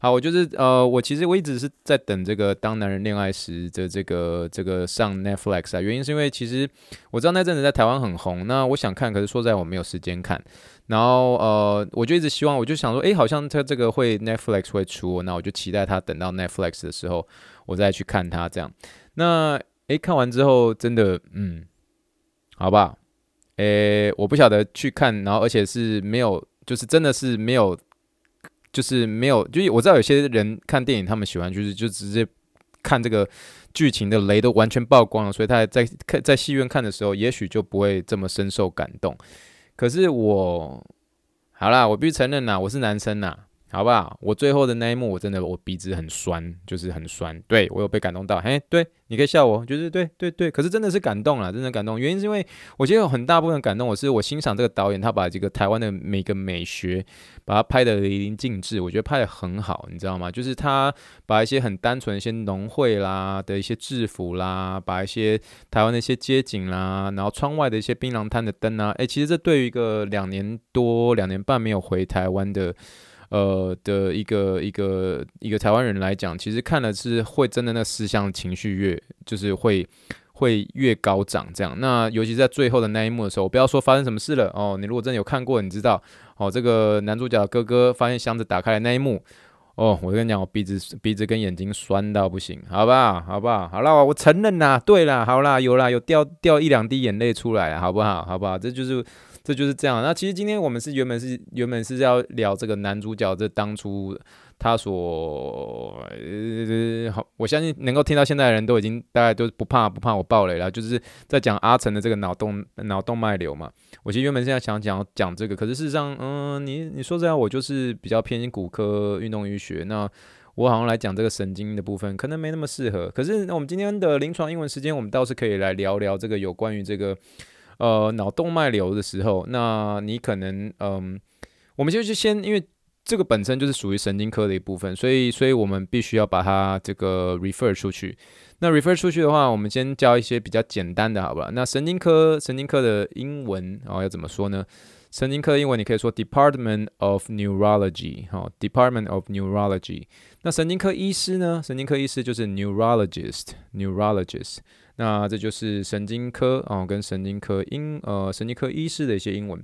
好，我就是呃，我其实我一直是在等这个《当男人恋爱时》的这个这个上 Netflix 啊，原因是因为其实我知道那阵子在台湾很红，那我想看，可是说在我没有时间看，然后呃，我就一直希望，我就想说，诶，好像它这个会 Netflix 会出，那我就期待它等到 Netflix 的时候，我再去看它这样。那诶，看完之后真的，嗯，好吧，诶，我不晓得去看，然后而且是没有，就是真的是没有。就是没有，就我知道有些人看电影，他们喜欢就是就直接看这个剧情的雷都完全曝光了，所以他在看在戏院看的时候，也许就不会这么深受感动。可是我，好啦，我必须承认啦，我是男生啦。好不好？我最后的那一幕，我真的我鼻子很酸，就是很酸。对，我有被感动到，嘿，对，你可以笑我，就是对对对。可是真的是感动了，真的感动。原因是因为我觉得有很大部分感动，我是我欣赏这个导演，他把这个台湾的每个美学，把它拍得淋漓尽致。我觉得拍得很好，你知道吗？就是他把一些很单纯的一些农会啦的一些制服啦，把一些台湾的一些街景啦，然后窗外的一些槟榔摊的灯啊，诶，其实这对于一个两年多、两年半没有回台湾的。呃的一个一个一个台湾人来讲，其实看了是会真的那思乡情绪越就是会会越高涨这样。那尤其在最后的那一幕的时候，我不要说发生什么事了哦，你如果真的有看过，你知道哦，这个男主角哥哥发现箱子打开的那一幕哦，我跟你讲，我鼻子鼻子跟眼睛酸到不行，好不好？好不好？好了，我承认啦，对啦，好啦，有啦，有掉掉一两滴眼泪出来，好不好？好不好？这就是。这就是这样。那其实今天我们是原本是原本是要聊这个男主角，这当初他所呃好，我相信能够听到现在的人都已经大概都不怕不怕我爆雷了，就是在讲阿成的这个脑动脑动脉瘤嘛。我其实原本现在想讲讲这个，可是事实上，嗯，你你说这样，我就是比较偏骨科运动医学，那我好像来讲这个神经的部分，可能没那么适合。可是那我们今天的临床英文时间，我们倒是可以来聊聊这个有关于这个。呃，脑动脉瘤的时候，那你可能，嗯，我们就是先，因为这个本身就是属于神经科的一部分，所以，所以我们必须要把它这个 refer 出去。那 refer 出去的话，我们先教一些比较简单的，好吧？那神经科，神经科的英文哦，要怎么说呢？神经科的英文你可以说 Department of Neurology，好，Department of Neurology。那神经科医师呢？神经科医师就是 Neurologist，Neurologist。那这就是神经科哦，跟神经科英呃神经科医师的一些英文。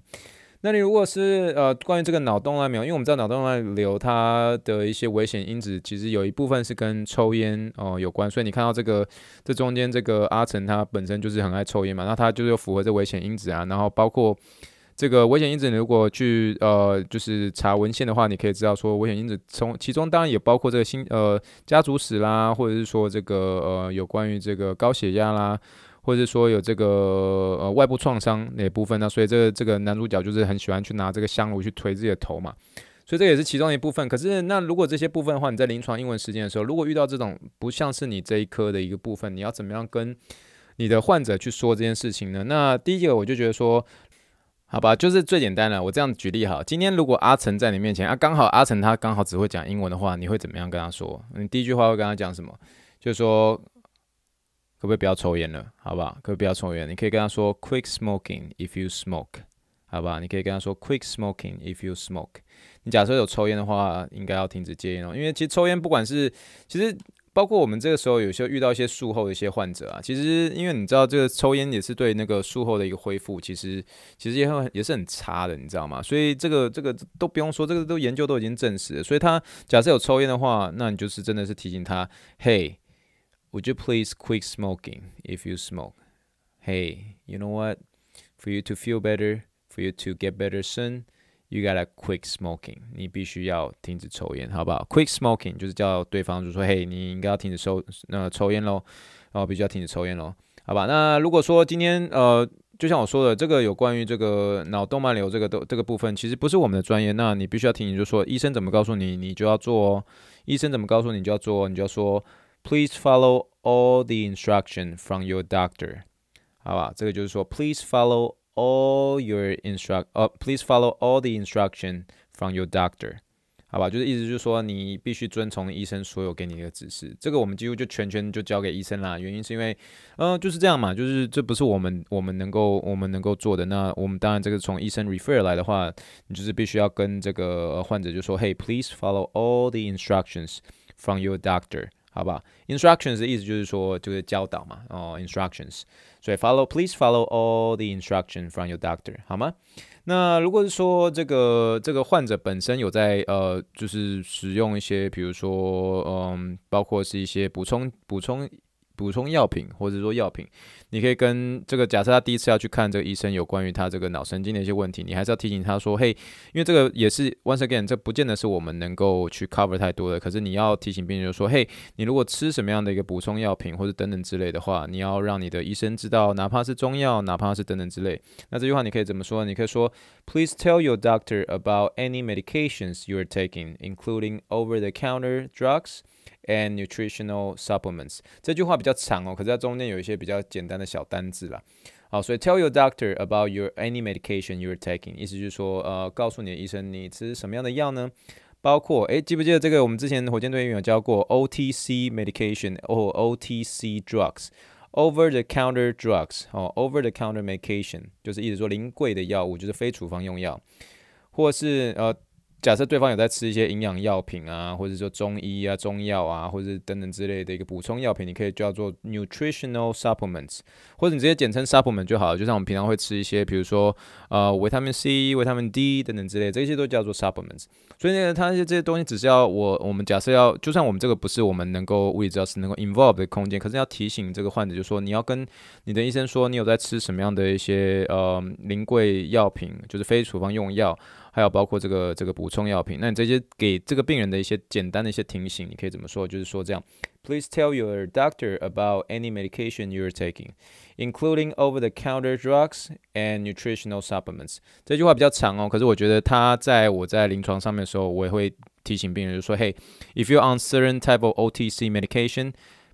那你如果是呃关于这个脑动脉瘤，因为我们知道脑动脉瘤它的一些危险因子，其实有一部分是跟抽烟哦、有关，所以你看到这个这中间这个阿成他本身就是很爱抽烟嘛，那他就是符合这危险因子啊，然后包括。这个危险因子，你如果去呃，就是查文献的话，你可以知道说危险因子从其中当然也包括这个心呃家族史啦，或者是说这个呃有关于这个高血压啦，或者是说有这个呃外部创伤那部分呢，所以这个这个男主角就是很喜欢去拿这个香炉去推自己的头嘛，所以这也是其中一部分。可是那如果这些部分的话，你在临床英文实践的时候，如果遇到这种不像是你这一科的一个部分，你要怎么样跟你的患者去说这件事情呢？那第一个我就觉得说。好吧，就是最简单的。我这样举例哈，今天如果阿成在你面前啊，刚好阿成他刚好只会讲英文的话，你会怎么样跟他说？你第一句话会跟他讲什么？就是说，可不可以不要抽烟了？好不好？可不可以不要抽烟？你可以跟他说，Quit smoking if you smoke，好吧？你可以跟他说，Quit smoking if you smoke。你假设有抽烟的话，应该要停止戒烟哦，因为其实抽烟不管是其实。包括我们这个时候有时候遇到一些术后的一些患者啊，其实因为你知道这个抽烟也是对那个术后的一个恢复，其实其实也很也是很差的，你知道吗？所以这个这个都不用说，这个都研究都已经证实了。所以他假设有抽烟的话，那你就是真的是提醒他，Hey，would you please quit smoking if you smoke? Hey，you know what? For you to feel better, for you to get better soon. You gotta quit smoking，你必须要停止抽烟，好不好？Quit smoking 就是叫对方就说，嘿，你应该要停止抽那抽烟喽，然后必须要停止抽烟喽，好吧？那如果说今天呃，就像我说的，这个有关于这个脑动脉瘤这个都这个部分，其实不是我们的专业，那你必须要听，你就说医生怎么告诉你，你就要做哦。医生怎么告诉你，你就要做，哦你就要说，Please follow all the instruction from your doctor，好吧？这个就是说，Please follow。All your instruct，哦，please follow all the instruction from your doctor，好吧？就是意思就是说，你必须遵从医生所有给你的指示。这个我们几乎就全权就交给医生啦。原因是因为，呃，就是这样嘛，就是这不是我们我们能够我们能够做的。那我们当然这个从医生 refer 来的话，你就是必须要跟这个患者就说，Hey, please follow all the instructions from your doctor。好吧，instructions 的意思就是说，就是教导嘛，哦，instructions，所以 follow，please follow all the instructions from your doctor，好吗？那如果是说这个这个患者本身有在呃，就是使用一些，比如说嗯，包括是一些补充补充。补充药品或者说药品，你可以跟这个假设他第一次要去看这个医生，有关于他这个脑神经的一些问题，你还是要提醒他说，嘿，因为这个也是 once again，这不见得是我们能够去 cover 太多的，可是你要提醒病人就说，嘿，你如果吃什么样的一个补充药品或者等等之类的话，你要让你的医生知道，哪怕是中药，哪怕是等等之类。那这句话你可以怎么说？你可以说，Please tell your doctor about any medications you are taking, including over-the-counter drugs. And nutritional supplements 这句话比较长哦，可是它中间有一些比较简单的小单字啦。好，所以 tell your doctor about your any medication you are taking，意思就是说，呃，告诉你的医生你吃什么样的药呢？包括，诶，记不记得这个我们之前火箭队员有教过 OTC medication 或 OTC drugs，over the counter drugs，哦，over the counter medication 就是意思说临柜的药物，就是非处方用药，或是呃。假设对方有在吃一些营养药品啊，或者说中医啊、中药啊，或者等等之类的一个补充药品，你可以叫做 nutritional supplements，或者你直接简称 supplement 就好了。就像我们平常会吃一些，比如说呃维他命 C、维他命 D 等等之类，这些都叫做 supplements。所以呢，它这些这些东西只是要我我们假设要，就算我们这个不是我们能够物理治疗师能够 involve 的空间，可是要提醒这个患者，就说你要跟你的医生说，你有在吃什么样的一些呃临柜药品，就是非处方用药。还有包括这个这个补充药品，那你这些给这个病人的一些简单的一些提醒，你可以怎么说？就是说这样，Please tell your doctor about any medication you are taking, including over-the-counter drugs and nutritional supplements。这句话比较长哦，可是我觉得他在我在临床上面的时候，我也会提醒病人，就说，Hey, if you're on certain type of OTC medication。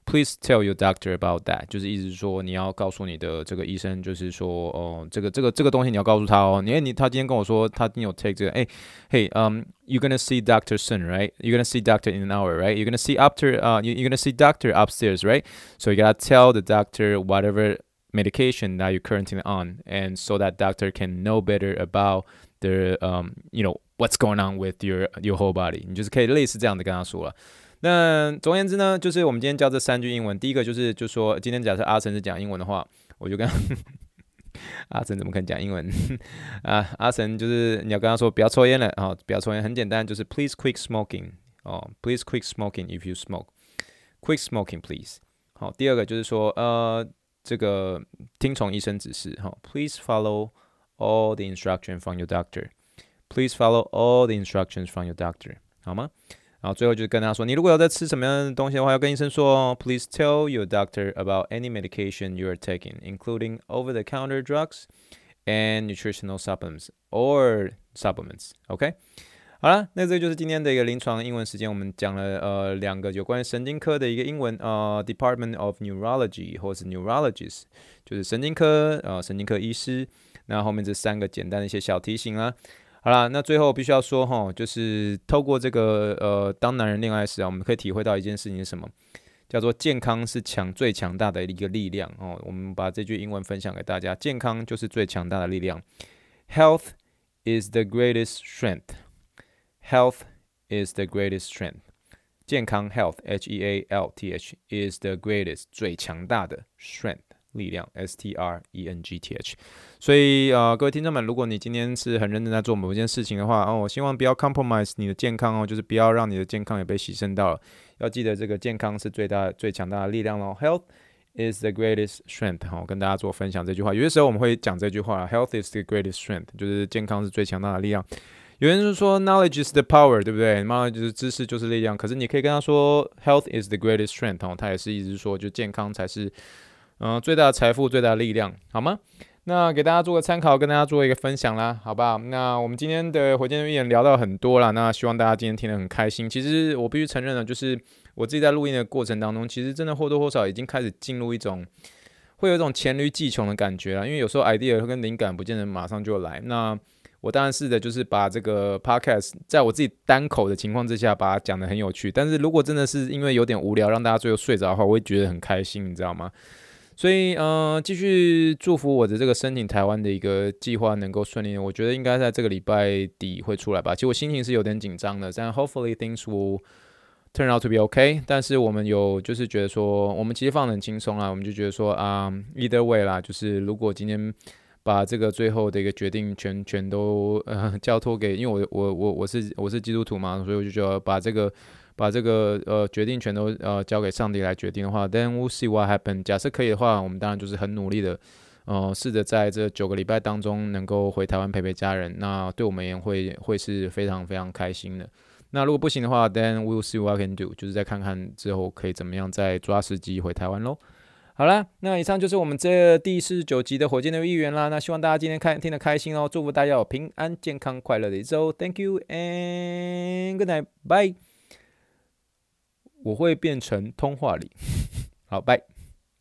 Please tell your doctor about that，就是意思是说你要告诉你的这个医生，就是说哦，这个这个这个东西你要告诉他哦。你你他今天跟我说他你有 take 这个，哎，Hey, um, you're gonna see doctor soon, right? You're gonna see doctor in an hour, right? You're gonna see after, uh, you you're gonna see doctor upstairs, right? So you gotta tell the doctor whatever medication that you're currently on, and so that doctor can know better about the, um, you know, what's going on with your your whole body。你就是可以类似这样的跟他说了。 那总而言之呢，就是我们今天教这三句英文。第一个就是，就说今天假设阿成是讲英文的话，我就跟阿成怎么可能讲英文啊？阿成就是你要跟他说不要抽烟了啊、哦，不要抽烟，很简单，就是 please quit smoking 哦，please quit smoking if you smoke，quit smoking please。好，第二个就是说呃，这个听从医生指示哈、，please follow all the instructions from your doctor，please follow all the instructions from your doctor，好吗？然后最后就是跟他说，你如果有在吃什么样的东西的话，要跟医生说哦。Please tell your doctor about any medication you are taking, including over-the-counter drugs and nutritional supplements or supplements. OK，好了，那这就是今天的一个临床英文时间。我们讲了呃两个有关于神经科的一个英文，呃，Department of Neurology 或是 Neurologist，就是神经科呃神经科医师。那后面这三个简单的一些小提醒啦。 好啦，那最后必须要说哈，就是透过这个呃，当男人恋爱时啊，我们可以体会到一件事情是什么，叫做健康是强最强大的一个力量哦。我们把这句英文分享给大家，健康就是最强大的力量。Health is the greatest strength. Health is the greatest strength. 健康 health H E A L T H is the greatest 最强大的 strength。力量，S T R E N G T H，所以呃，各位听众们，如果你今天是很认真在做某一件事情的话，哦，我希望不要 compromise 你的健康哦，就是不要让你的健康也被牺牲到了。要记得这个健康是最大最强大的力量哦。Health is the greatest strength，好，跟大家做分享这句话。有些时候我们会讲这句话，Health is the greatest strength，就是健康是最强大的力量。有人就说 Knowledge is the power，对不对？Knowledge 就是知识就是力量。可是你可以跟他说 Health is the greatest strength，哦，他也是一直说，就健康才是。嗯、最大的财富，最大的力量，好吗？那给大家做个参考，跟大家做一个分享啦，好不好？那我们今天的火箭队员聊到很多了，那希望大家今天听得很开心。其实我必须承认了，就是我自己在录音的过程当中，其实真的或多或少已经开始进入一种，会有一种黔驴技穷的感觉了。因为有时候 idea 跟灵感不见得马上就来。那我当然试的就是把这个 podcast 在我自己单口的情况之下，把它讲得很有趣。但是如果真的是因为有点无聊，让大家最后睡着的话，我会觉得很开心，你知道吗？所以，呃，继续祝福我的这个申请台湾的一个计划能够顺利。我觉得应该在这个礼拜底会出来吧。其实我心情是有点紧张的，但 hopefully things will turn out to be okay。但是我们有就是觉得说，我们其实放得很轻松啊，我们就觉得说啊，either way 啦，就是如果今天把这个最后的一个决定全全都呃交托给，因为我我我我是我是基督徒嘛，所以我就觉得把这个。把这个呃决定权都呃交给上帝来决定的话，then we'll see what happen。假设可以的话，我们当然就是很努力的，呃，试着在这九个礼拜当中能够回台湾陪陪家人。那对我们也会会是非常非常开心的。那如果不行的话，then we'll see what I can do，就是再看看之后可以怎么样再抓时机回台湾喽。好啦，那以上就是我们这第四十九集的火箭队议员啦。那希望大家今天看听得开心哦，祝福大家有平安、健康、快乐的一周。Thank you and good night, bye. 我会变成通话里，好，拜。